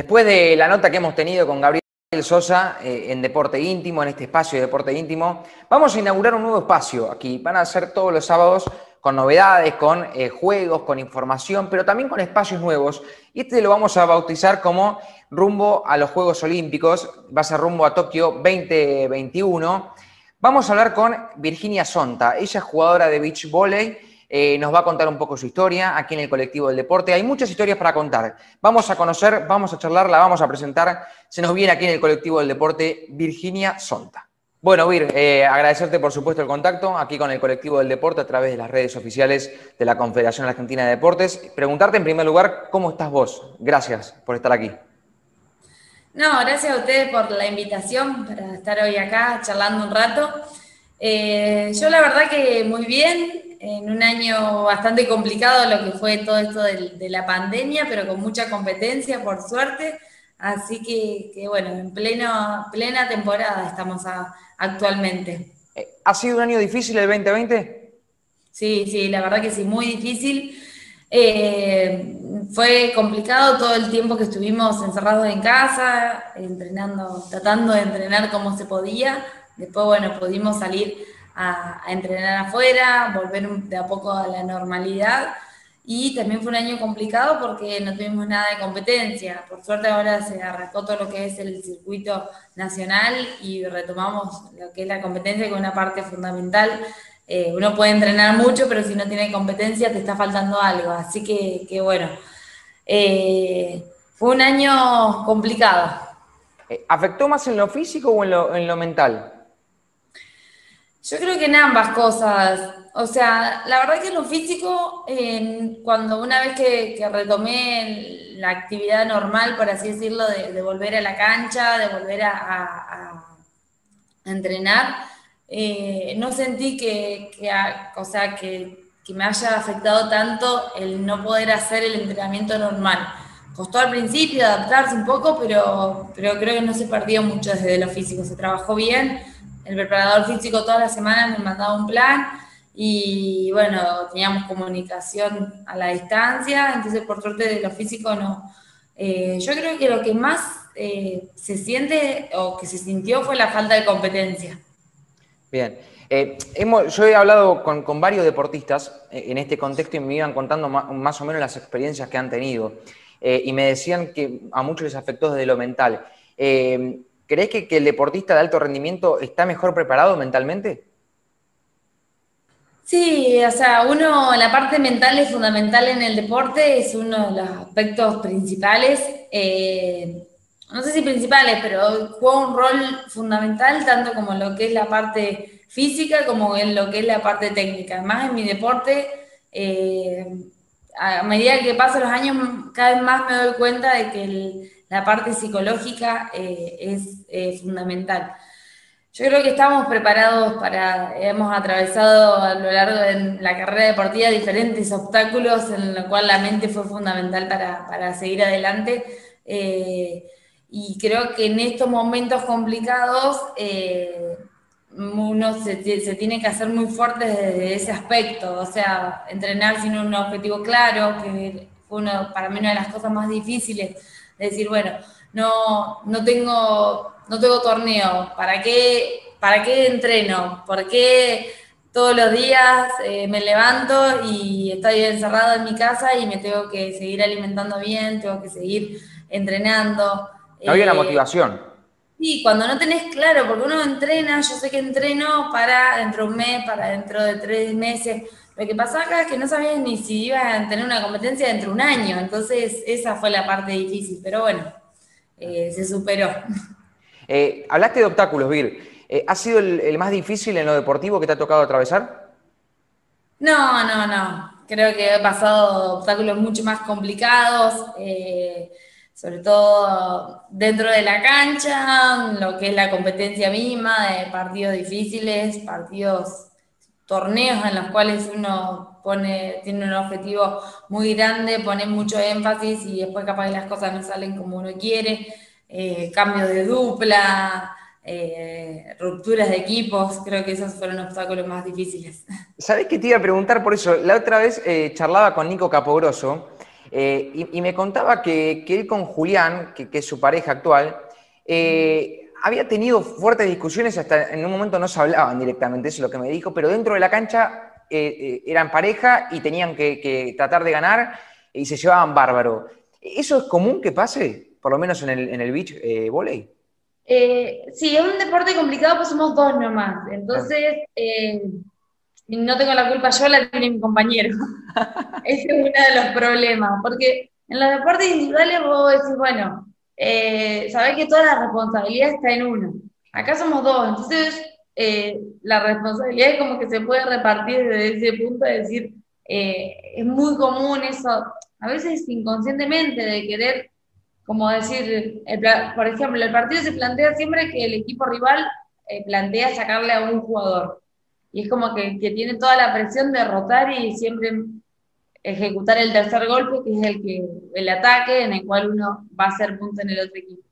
Después de la nota que hemos tenido con Gabriel Sosa eh, en Deporte Íntimo, en este espacio de Deporte Íntimo, vamos a inaugurar un nuevo espacio aquí. Van a ser todos los sábados con novedades, con eh, juegos, con información, pero también con espacios nuevos. Y este lo vamos a bautizar como rumbo a los Juegos Olímpicos, va a ser rumbo a Tokio 2021. Vamos a hablar con Virginia Sonta, ella es jugadora de beach volley eh, nos va a contar un poco su historia aquí en el colectivo del deporte. Hay muchas historias para contar. Vamos a conocer, vamos a charlar, la vamos a presentar. Se nos viene aquí en el colectivo del deporte Virginia Sonta. Bueno, Vir, eh, agradecerte por supuesto el contacto aquí con el colectivo del deporte a través de las redes oficiales de la Confederación Argentina de Deportes. Preguntarte en primer lugar, ¿cómo estás vos? Gracias por estar aquí. No, gracias a ustedes por la invitación para estar hoy acá charlando un rato. Eh, yo la verdad que muy bien, en un año bastante complicado lo que fue todo esto de, la pandemia, pero con mucha competencia, por suerte. Así que, bueno, en pleno, plena temporada estamos actualmente. Eh, ¿Ha sido un año difícil el 2020? Sí, sí, la verdad que sí, muy difícil. Eh, fue complicado todo el tiempo que estuvimos encerrados en casa, entrenando, tratando de entrenar como se podía. Después, bueno, pudimos salir a, entrenar afuera, volver de a poco a la normalidad. Y también fue un año complicado porque no tuvimos nada de competencia. Por suerte ahora se arrancó todo lo que es el circuito nacional y retomamos lo que es la competencia con una parte fundamental. Eh, uno puede entrenar mucho, pero si no tiene competencia te está faltando algo. Así que, bueno, eh, fue un año complicado. Eh, ¿Afectó más en lo físico o en lo mental? Yo creo que en ambas cosas. O sea, la verdad que en lo físico, cuando una vez que, retomé la actividad normal, por así decirlo, de, volver a la cancha, de volver a, entrenar, eh, no sentí que, o sea, que, me haya afectado tanto el no poder hacer el entrenamiento normal. Costó al principio adaptarse un poco, pero, pero creo que no se perdió mucho desde lo físico, se trabajó bien el preparador físico todas las semanas me mandaba un plan y bueno, teníamos comunicación a la distancia, entonces por suerte de lo físico no. Eh, yo creo que lo que más eh, se siente o que se sintió fue la falta de competencia. Bien. Eh, hemos, yo he hablado con, varios deportistas en este contexto y me iban contando más, o menos las experiencias que han tenido. y me decían que a muchos les afectó desde lo mental. ¿Crees que, el deportista de alto rendimiento está mejor preparado mentalmente? Sí, o sea, uno, la parte mental es fundamental en el deporte, es uno de los aspectos principales. Eh, no sé si principales, pero juega un rol fundamental tanto como lo que es la parte física como en lo que es la parte técnica. Además, en mi deporte, eh, a medida que pasan los años, cada vez más me doy cuenta de que el, la parte psicológica eh, es eh, fundamental. Yo creo que estamos preparados para, hemos atravesado a lo largo de la carrera deportiva diferentes obstáculos en los cuales la mente fue fundamental para, seguir adelante. Eh, y creo que en estos momentos complicados uno se, tiene que hacer muy fuerte desde ese aspecto, o sea, entrenar sin un objetivo claro, que fue para mí una de las cosas más difíciles decir, bueno, no, no, tengo, no tengo torneo, ¿para qué, ¿para qué entreno? ¿Por qué todos los días eh, me levanto y estoy encerrado en mi casa y me tengo que seguir alimentando bien, tengo que seguir entrenando? No había la eh, motivación. Sí, cuando no tenés claro, porque uno entrena, yo sé que entreno para dentro de un mes, para dentro de tres meses, lo que pasaba acá es que no sabía ni si iba a tener una competencia dentro de un año, entonces esa fue la parte difícil, pero bueno, eh, se superó. Eh, hablaste de obstáculos, Vir. Eh, ¿Ha sido el, más difícil en lo deportivo que te ha tocado atravesar? No, no, no. Creo que he pasado obstáculos mucho más complicados, sobre todo dentro de la cancha, lo que es la competencia misma, de partidos difíciles, partidos torneos en los cuales uno tiene un objetivo muy grande, pone mucho énfasis y después capaz que las cosas no salen como uno quiere, eh, cambios de dupla, eh, rupturas de equipos, creo que esos fueron obstáculos más difíciles. ¿Sabés que te iba a preguntar por eso? La otra vez eh, charlaba con Nico Capogroso y, me contaba que, él con Julián, que, es su pareja actual, había tenido fuertes discusiones, hasta en un momento no se hablaban directamente, eso es lo que me dijo, pero dentro de la cancha eran pareja y tenían que, tratar de ganar y se llevaban bárbaro. ¿Eso es común que pase, por lo menos en el, en el beach volley? Eh, sí, es un deporte complicado, pues somos dos nomás. Entonces, eh, no tengo la culpa yo, la tiene mi compañero. Ese es uno de los problemas, porque en los deportes individuales vos decís, bueno, eh, sabés que toda la responsabilidad está en uno. Acá somos dos, entonces eh, la responsabilidad es como que se puede repartir desde ese punto de decir, es muy común eso, a veces inconscientemente, de querer como decir, por ejemplo, el partido se plantea siempre que el equipo rival eh, plantea sacarle a un jugador. Y es como que, tiene toda la presión de rotar y siempre ejecutar el tercer golpe, que es el, que, el ataque en el cual uno va a hacer punto en el otro equipo.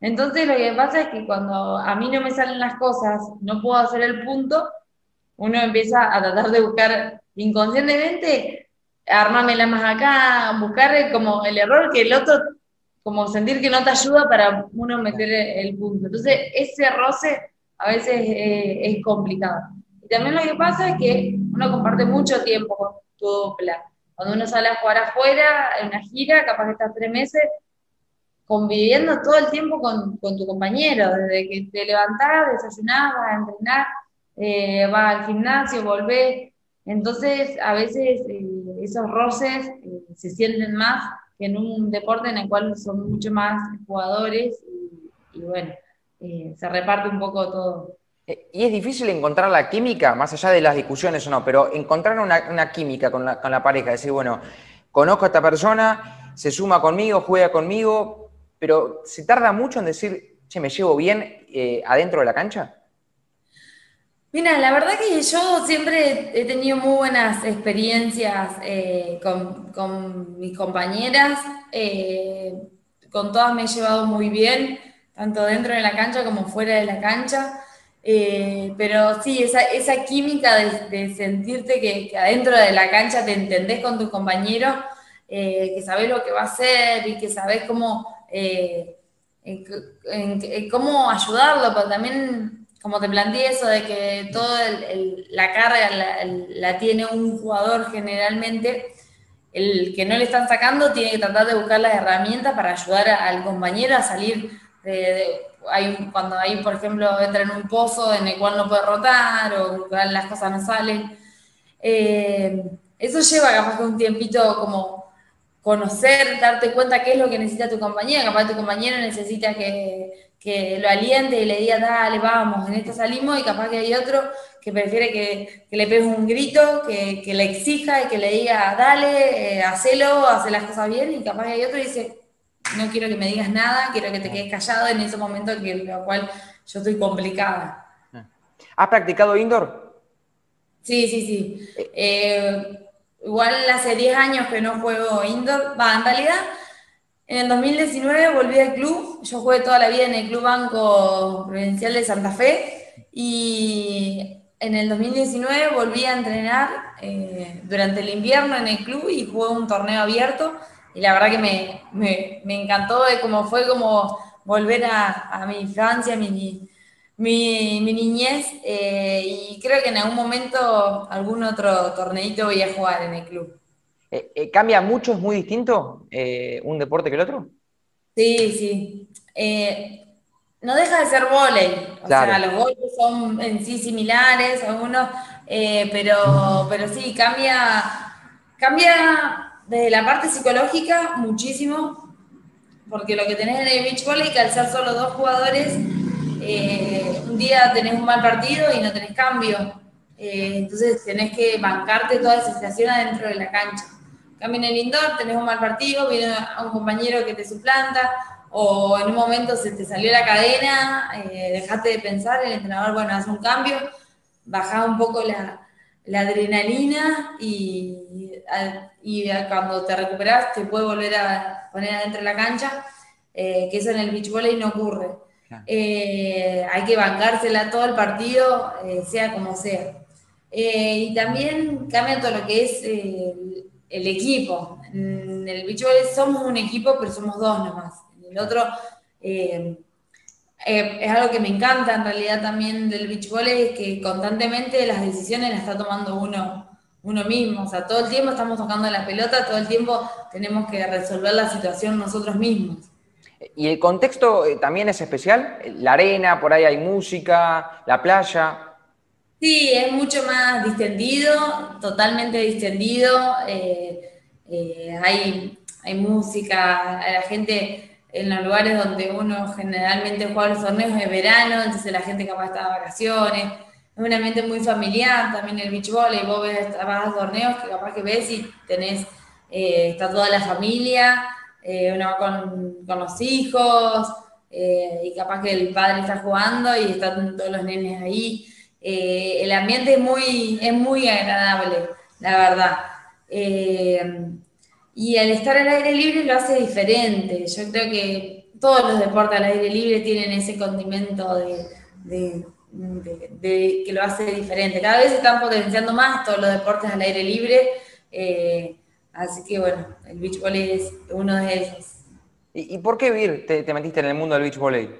Entonces lo que pasa es que cuando a mí no me salen las cosas, no puedo hacer el punto, uno empieza a tratar de buscar inconscientemente, armármela más acá, buscar como el error que el otro como sentir que no te ayuda para uno meter el punto. Entonces, ese roce a veces eh, es complicado. Y también lo que pasa es que uno comparte mucho tiempo con tu dupla. Cuando uno sale a jugar afuera, en una gira, capaz que estás tres meses conviviendo todo el tiempo con, tu compañero, desde que te levantás, desayunás, vas a entrenar, eh, vas al gimnasio, volvés. Entonces, a veces eh, esos roces se sienten más que en un deporte en el cual son mucho más jugadores y, bueno, eh, se reparte un poco todo. Eh, y es difícil encontrar la química, más allá de las discusiones o no, pero encontrar una, química con la, con la, pareja, decir, bueno, conozco a esta persona, se suma conmigo, juega conmigo, pero ¿se tarda mucho en decir, che, me llevo bien eh, adentro de la cancha? Mira, la verdad que yo siempre he tenido muy buenas experiencias eh, con, mis compañeras, con todas me he llevado muy bien, tanto dentro de la cancha como fuera de la cancha, eh, pero sí, esa, química de, sentirte que, adentro de la cancha te entendés con tu compañero, que sabés lo que va a hacer y que sabés cómo, cómo ayudarlo, pero también como te planteé eso de que toda la carga la, tiene un jugador generalmente, el que no le están sacando tiene que tratar de buscar las herramientas para ayudar al compañero a salir de, hay, cuando hay, por ejemplo, entra en un pozo en el cual no puede rotar o las cosas no salen. Eh, eso lleva capaz que un tiempito como conocer, darte cuenta qué es lo que necesita tu compañero, capaz tu compañero necesita que que lo aliente y le diga, dale, vamos, en esto salimos, y capaz que hay otro que prefiere que, le pegue un grito, que, le exija y que le diga, dale, eh, hacelo, hace las cosas bien, y capaz que hay otro que dice, no quiero que me digas nada, quiero que te quedes callado en ese momento en el cual yo estoy complicada. ¿Has practicado indoor? Sí, sí, sí. Eh, igual hace 10 años que no juego indoor, va, en realidad en el 2019 volví al club, yo jugué toda la vida en el Club Banco Provincial de Santa Fe y en el 2019 volví a entrenar eh, durante el invierno en el club y jugué un torneo abierto y la verdad que me, me, encantó de cómo fue como volver a, mi infancia, mi, mi, mi niñez eh, y creo que en algún momento algún otro torneito voy a jugar en el club. Eh, eh, ¿Cambia mucho? ¿Es muy distinto un deporte que el otro? Sí, sí. no deja de ser volei. O sea, los golpes son en sí similares, algunos, pero, pero sí, cambia, cambia desde la parte psicológica muchísimo, porque lo que tenés en el beach volley, que al ser solo dos jugadores, un día tenés un mal partido y no tenés cambio. entonces tenés que bancarte toda esa situación adentro de la cancha cambio en el indoor, tenés un mal partido, viene un compañero que te suplanta, o en un momento se te salió la cadena, eh, dejaste de pensar, el entrenador, bueno, hace un cambio, bajá un poco la, adrenalina y, y, cuando te recuperas te puede volver a poner adentro de la cancha, eh, que eso en el beach volley no ocurre. Eh, hay que bancársela todo el partido, sea como sea. y también cambia todo lo que es el equipo. En el beach volley somos un equipo, pero somos dos nomás. En el otro eh, eh, es algo que me encanta en realidad también del beach volley, es que constantemente las decisiones las está tomando uno, uno mismo. O sea, todo el tiempo estamos tocando la pelota, todo el tiempo tenemos que resolver la situación nosotros mismos. ¿Y el contexto eh, también es especial? La arena, por ahí hay música, la playa. Sí, es mucho más distendido, totalmente distendido. Eh, eh, hay, hay música, la gente en los lugares donde uno generalmente juega los torneos de verano, entonces la gente capaz está de vacaciones. Es un ambiente muy familiar, también el beach volley, vos ves, a torneos que capaz que ves y tenés, está toda la familia, eh, uno va con, los hijos, eh, y capaz que el padre está jugando y están todos los nenes ahí. Eh, el ambiente es muy, es muy agradable, la verdad. y al estar al aire libre lo hace diferente. Yo creo que todos los deportes al aire libre tienen ese condimento de, que lo hace diferente. Cada vez se están potenciando más todos los deportes al aire libre. Así que bueno, el beach volley es uno de ellos. ¿Y, por qué Vir te, metiste en el mundo del beach volley?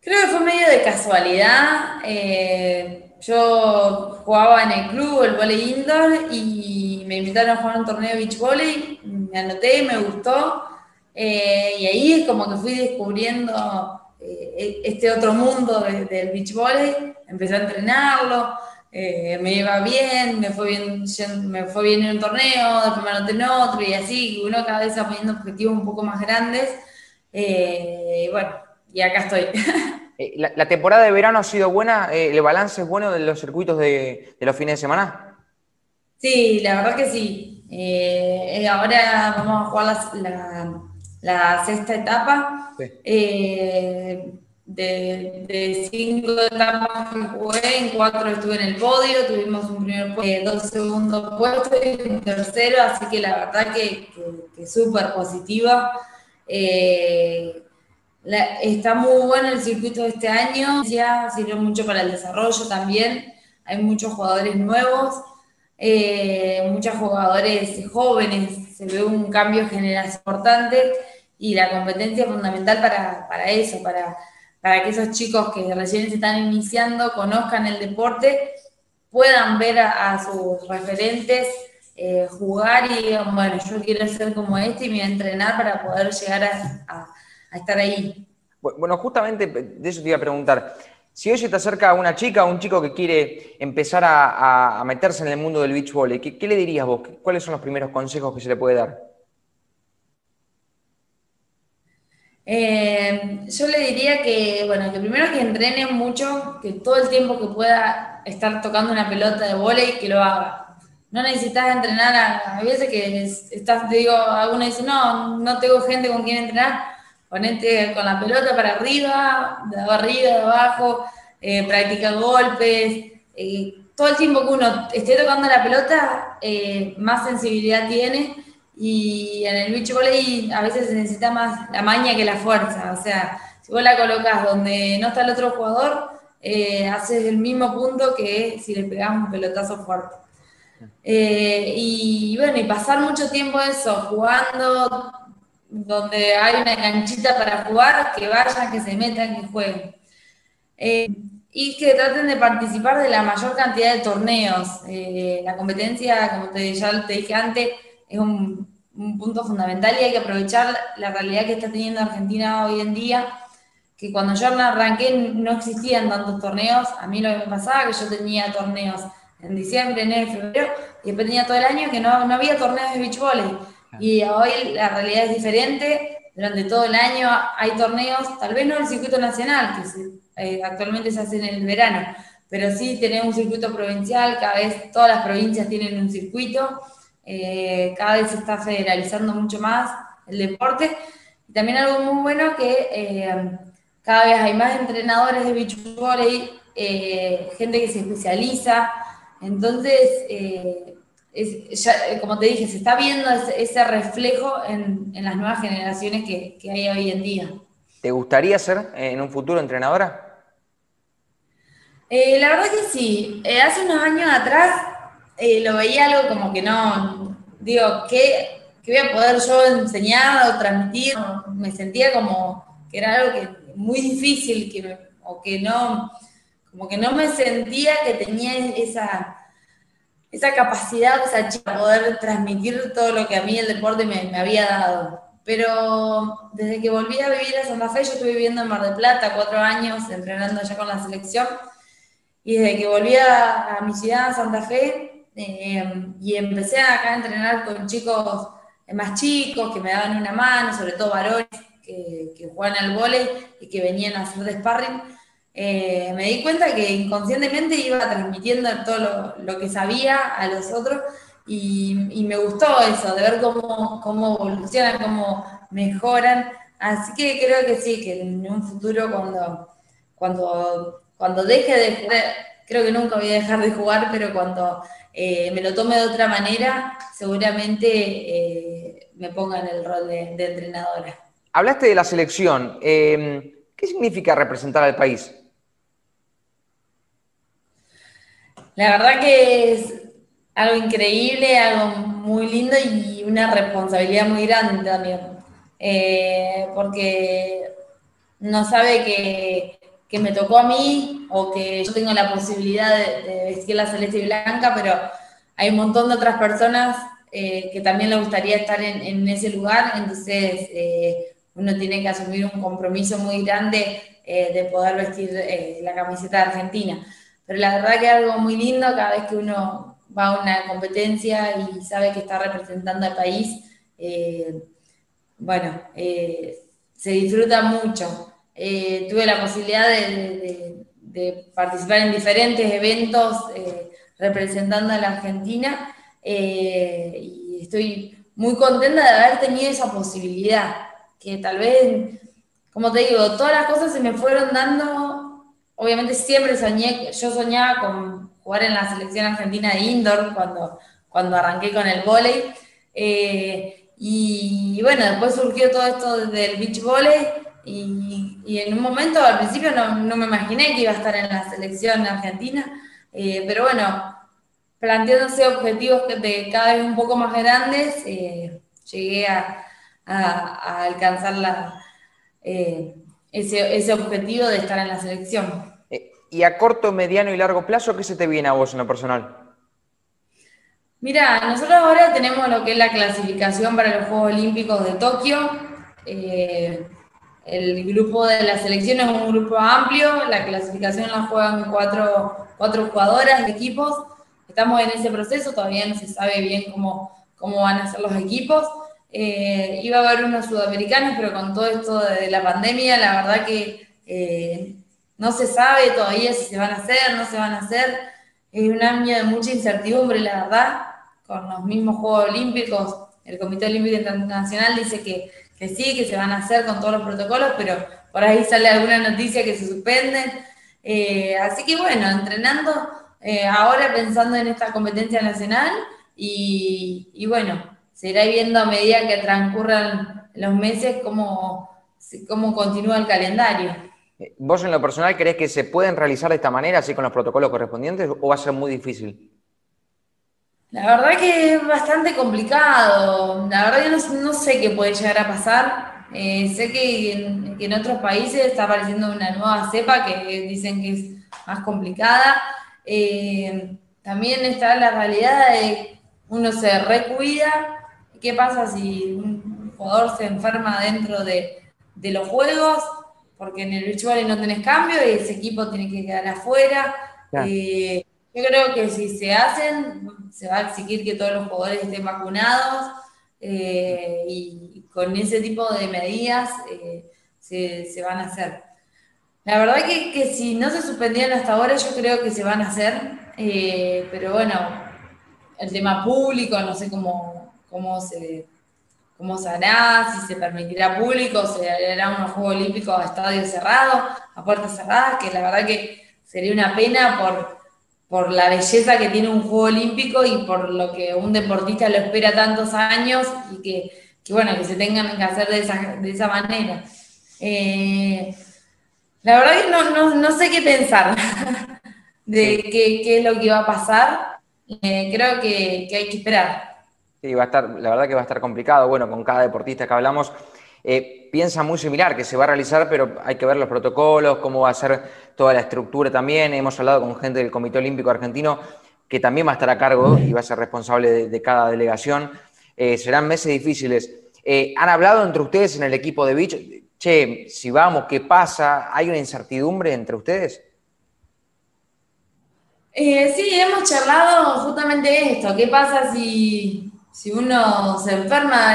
Creo que fue medio de casualidad. Eh, yo jugaba en el club, el volley indoor, y me invitaron a jugar un torneo de beach volley. Me anoté, me gustó. Eh, y ahí es como que fui descubriendo eh, este otro mundo del beach volley. Empecé a entrenarlo eh, me iba bien, me fue bien, me fue bien en un torneo, después me anoté en otro y así, uno cada vez va poniendo objetivos un poco más grandes. Eh, bueno, y acá estoy. Eh, la, temporada de verano ha sido buena? ¿El balance es bueno de los circuitos de, los fines de semana? Sí, la verdad que sí. ahora vamos a jugar la, sexta etapa. Sí de, cinco etapas que jugué, en cuatro estuve en el podio, tuvimos un primer puesto, eh, dos segundos puestos y un tercero, así que la verdad que, que, súper positiva. Eh, está muy bueno el circuito de este año, ya sirve mucho para el desarrollo también, hay muchos jugadores nuevos, eh, muchos jugadores jóvenes, se ve un cambio general importante y la competencia es fundamental para, para eso, para para que esos chicos que recién se están iniciando conozcan el deporte, puedan ver a, sus referentes eh, jugar y digan, bueno, yo quiero ser como este y me voy a entrenar para poder llegar a, estar ahí. Bueno, justamente de eso te iba a preguntar. Si hoy se te acerca una chica o un chico que quiere empezar a, meterse en el mundo del beach volley, ¿qué, ¿qué, le dirías vos? ¿Cuáles son los primeros consejos que se le puede dar? Eh, yo le diría que, bueno, que primero que entrene mucho, que todo el tiempo que pueda estar tocando una pelota de volei, que lo haga. No necesitas entrenar, a, veces que estás, digo, alguno dice, no, no tengo gente con quien entrenar, ponete con la pelota para arriba, de arriba, de abajo, eh, practica golpes, eh, todo el tiempo que uno esté tocando la pelota, eh, más sensibilidad tiene y en el beach volley a veces se necesita más la maña que la fuerza. O sea, si vos la colocas donde no está el otro jugador, eh, haces el mismo punto que si le pegás un pelotazo fuerte. Eh, y bueno, y pasar mucho tiempo eso, jugando donde hay una canchita para jugar, que vayan, que se metan, que jueguen. Eh, y que traten de participar de la mayor cantidad de torneos. la competencia, como te, ya te dije antes, es un, punto fundamental y hay que aprovechar la realidad que está teniendo Argentina hoy en día, que cuando yo arranqué no existían tantos torneos, a mí lo que me pasaba que yo tenía torneos en diciembre, enero, febrero, y después tenía todo el año que no, no había torneos de beach volley. Y hoy la realidad es diferente, durante todo el año hay torneos, tal vez no en el circuito nacional, que eh, actualmente se hace en el verano, pero sí tenemos un circuito provincial, cada vez todas las provincias tienen un circuito, eh, cada vez se está federalizando mucho más el deporte. Y también algo muy bueno que eh, cada vez hay más entrenadores de beach volley, eh, gente que se especializa. Entonces, como te dije, se está viendo ese, reflejo en, las nuevas generaciones que, que, hay hoy en día. ¿Te gustaría ser en un futuro entrenadora? la verdad que sí. hace unos años atrás eh, lo veía algo como que no, digo, ¿qué, voy a poder yo enseñar o transmitir? Me sentía como que era algo que muy difícil, que, o que no, como que no me sentía que tenía esa, esa capacidad, esa chica, de poder transmitir todo lo que a mí el deporte me, me había dado. Pero desde que volví a vivir a Santa Fe, yo estuve viviendo en Mar del Plata cuatro años, entrenando allá con la selección, y desde que volví a, mi ciudad, Santa Fe, eh, y empecé acá a entrenar con chicos más chicos que me daban una mano, sobre todo varones que, que juegan al vóley y que venían a hacer de sparring, eh, me di cuenta que inconscientemente iba transmitiendo todo lo, que sabía a los otros y, me gustó eso, de ver cómo, cómo evolucionan, cómo mejoran. Así que creo que sí, que en un futuro cuando, cuando, cuando deje de jugar, creo que nunca voy a dejar de jugar, pero cuando eh, me lo tome de otra manera, seguramente eh, me ponga en el rol de, de entrenadora. Hablaste de la selección. ¿Qué significa representar al país? La verdad que es algo increíble, algo muy lindo y una responsabilidad muy grande también. Eh, porque no sabe que, me tocó a mí o que yo tengo la posibilidad de, vestir la celeste y blanca, pero hay un montón de otras personas eh, que también le gustaría estar en, ese lugar, entonces eh, uno tiene que asumir un compromiso muy grande de poder vestir la camiseta de Argentina. Pero la verdad que es algo muy lindo cada vez que uno va a una competencia y sabe que está representando al país. Eh, bueno, eh, se disfruta mucho. Eh, tuve la posibilidad de, participar en diferentes eventos representando a la Argentina y estoy muy contenta de haber tenido esa posibilidad, que tal vez, como te digo, todas las cosas se me fueron dando obviamente siempre soñé, yo soñaba con jugar en la selección argentina de indoor cuando, cuando arranqué con el vóley. Eh, y, bueno, después surgió todo esto del beach volley y, en un momento al principio no, me imaginé que iba a estar en la selección argentina, eh, pero bueno, planteándose objetivos de cada vez un poco más grandes, eh, llegué a, alcanzar la, ese, objetivo de estar en la selección. Eh, ¿Y a corto, mediano y largo plazo qué se te viene a vos en lo personal? Mira, nosotros ahora tenemos lo que es la clasificación para los Juegos Olímpicos de Tokio. Eh, el grupo de la selección es un grupo amplio, la clasificación la juegan cuatro, cuatro jugadoras de equipos. Estamos en ese proceso, todavía no se sabe bien cómo, cómo van a ser los equipos. Eh, iba a haber unos sudamericanos, pero con todo esto de la pandemia, la verdad que eh, no se sabe todavía si se van a hacer, no se van a hacer. Es un año de mucha incertidumbre, la verdad, con los mismos Juegos Olímpicos. El Comité Olímpico Internacional dice que, sí, que se van a hacer con todos los protocolos, pero por ahí sale alguna noticia que se suspenden. Eh, así que bueno, entrenando ahora pensando en esta competencia nacional y, y bueno, se irá viendo a medida que transcurran los meses cómo, cómo continúa el calendario. Eh, ¿Vos en lo personal crees que se pueden realizar de esta manera, así con los protocolos correspondientes, o va a ser muy difícil? La verdad que es bastante complicado. La verdad que no, sé qué puede llegar a pasar. Eh, sé que en, otros países está apareciendo una nueva cepa que dicen que es más complicada. Eh, también está la realidad de uno se recuida ¿Qué pasa si un jugador se enferma dentro de, los juegos? Porque en el virtual no tenés cambio y ese equipo tiene que quedar afuera. Eh, yo creo que si se hacen, se va a exigir que todos los jugadores estén vacunados eh, y con ese tipo de medidas eh, se, van a hacer. La verdad que, que, si no se suspendían hasta ahora, yo creo que se van a hacer, pero bueno, el tema público, no sé cómo, cómo se, cómo se hará, si se permitirá público, se hará unos Juegos Olímpicos a estadio cerrado, a puertas cerradas, que la verdad que sería una pena por, por la belleza que tiene un Juego Olímpico y por lo que un deportista lo espera tantos años y que, bueno, que se tengan que hacer de esa, de esa manera. Eh, la verdad que no, no, sé qué pensar de qué, qué, es lo que va a pasar. Eh, creo que, que hay que esperar. Sí, va a estar, la verdad que va a estar complicado. Bueno, con cada deportista que hablamos, eh, piensa muy similar, que se va a realizar, pero hay que ver los protocolos, cómo va a ser toda la estructura también. Hemos hablado con gente del Comité Olímpico Argentino que también va a estar a cargo y va a ser responsable de, cada delegación. Eh, serán meses difíciles. Eh, ¿Han hablado entre ustedes en el equipo de Beach? Che, si vamos, ¿qué pasa? ¿Hay una incertidumbre entre ustedes? sí, hemos charlado justamente esto. ¿Qué pasa si si uno se enferma,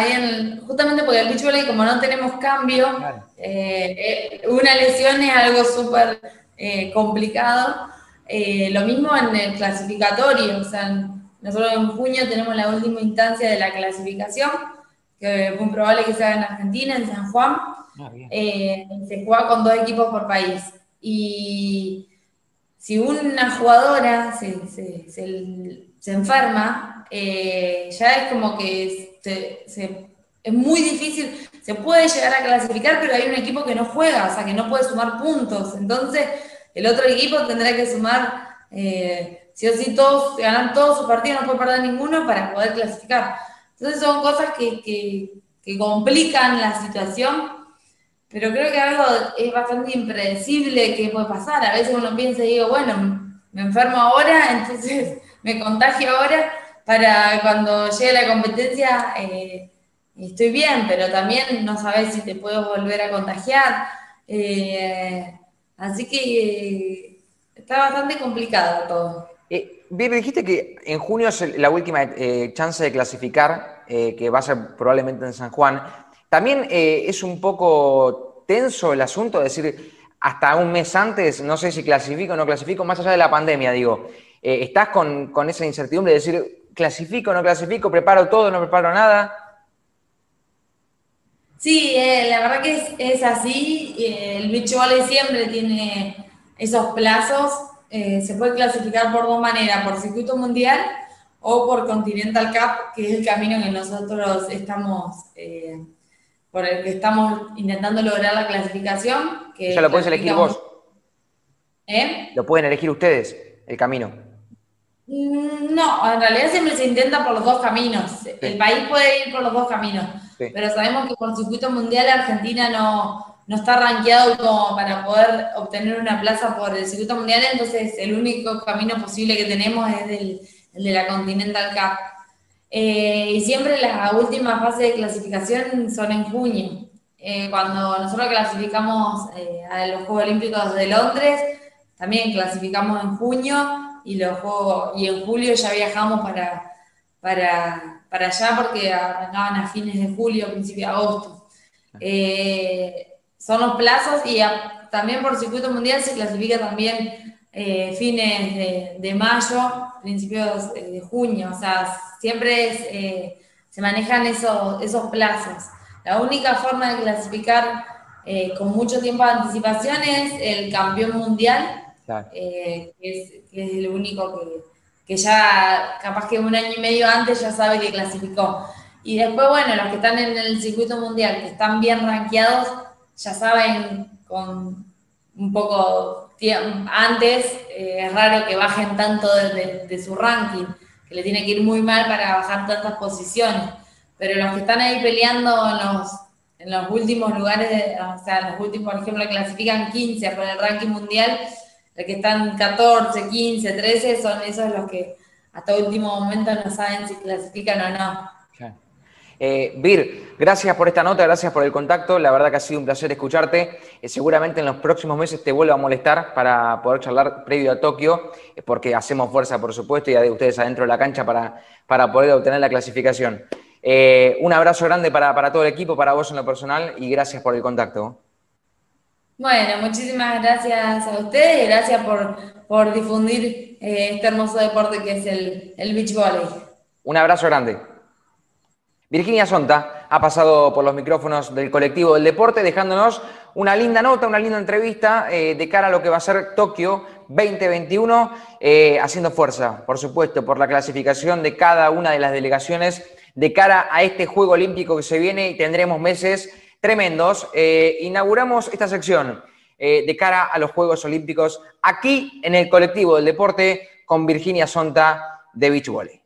justamente porque el beach volley, como no tenemos cambio, eh, eh, una lesión es algo súper eh, complicado. lo mismo en el clasificatorio, o sea, nosotros en junio tenemos la última instancia de la clasificación, que es muy probable que sea en Argentina, en San Juan. Ah, se juega con dos equipos por país. Y si una jugadora se, se enferma, eh, ya es como que es muy difícil, se puede llegar a clasificar, pero hay un equipo que no juega, o sea, que no puede sumar puntos. Entonces, el otro equipo tendrá que sumar, eh, sí o sí, todos, ganar todos sus partidos, no puede perder ninguno para poder clasificar. Entonces, son cosas que, que complican la situación. Pero creo que algo es bastante impredecible que puede pasar. A veces uno piensa y digo, bueno, me enfermo ahora, entonces me contagio ahora, para cuando llegue la competencia eh, estoy bien, pero también no sabes si te puedo volver a contagiar. Eh, así que eh, está bastante complicado todo. bien, dijiste que en junio es la última chance de clasificar, que va a ser probablemente en San Juan. También es un poco tenso el asunto, de decir, hasta un mes antes, no sé si clasifico o no clasifico, más allá de la pandemia, digo, ¿estás con, con esa incertidumbre de decir, clasifico, no clasifico, preparo todo, no preparo nada. Sí, eh, la verdad que es, así. Eh, el beach volley siempre tiene esos plazos. Eh, se puede clasificar por dos maneras, por circuito mundial o por Continental Cup, que es el camino que nosotros estamos, por el que estamos intentando lograr la clasificación. Que ¿Ya lo puedes elegir vos? ¿Lo pueden elegir ustedes, el camino? Mm, no, en realidad siempre se intenta por los dos caminos. El país puede ir por los dos caminos, pero sabemos que por circuito mundial Argentina no, no está rankeado como para poder obtener una plaza por el circuito mundial, entonces el único camino posible que tenemos es el, de la Continental Cup. Eh, y siempre las últimas fases de clasificación son en junio. Eh, cuando nosotros clasificamos eh, a los Juegos Olímpicos de Londres, también clasificamos en junio y los y en julio ya viajamos para, para, para allá porque arrancaban a fines de julio, principio de agosto. Eh, son los plazos y también por circuito mundial se clasifica también eh, fines de, mayo, principios de junio, o sea, siempre eh, se manejan esos, esos plazos. La única forma de clasificar con mucho tiempo de anticipación es el campeón mundial, eh, que, es, el único que, ya, capaz que un año y medio antes ya sabe que clasificó. Y después, bueno, los que están en el circuito mundial, que están bien rankeados, ya saben con un poco antes, eh, es raro que bajen tanto de, su ranking, que le tiene que ir muy mal para bajar tantas posiciones. Pero los que están ahí peleando en los, en los últimos lugares, o sea, los últimos, por ejemplo, clasifican 15 por el ranking mundial, que están 14, 15, 13, son esos los que hasta último momento no saben si clasifican o no. Eh, Vir, gracias por esta nota, gracias por el contacto. La verdad que ha sido un placer escucharte. Eh, seguramente en los próximos meses te vuelvo a molestar para poder charlar previo a Tokio, eh, porque hacemos fuerza, por supuesto, y de ustedes adentro de la cancha para, para poder obtener la clasificación. un abrazo grande para, para todo el equipo, para vos en lo personal, y gracias por el contacto. Bueno, muchísimas gracias a ustedes y gracias por, difundir eh, este hermoso deporte que es el, el beach volley. Un abrazo grande. Virginia Sonta ha pasado por los micrófonos del colectivo del deporte, dejándonos una linda nota, una linda entrevista eh, de cara a lo que va a ser Tokio 2021, eh, haciendo fuerza, por supuesto, por la clasificación de cada una de las delegaciones de cara a este Juego Olímpico que se viene y tendremos meses tremendos. Eh, inauguramos esta sección eh, de cara a los Juegos Olímpicos aquí en el colectivo del deporte con Virginia Sonta de Beach Volley.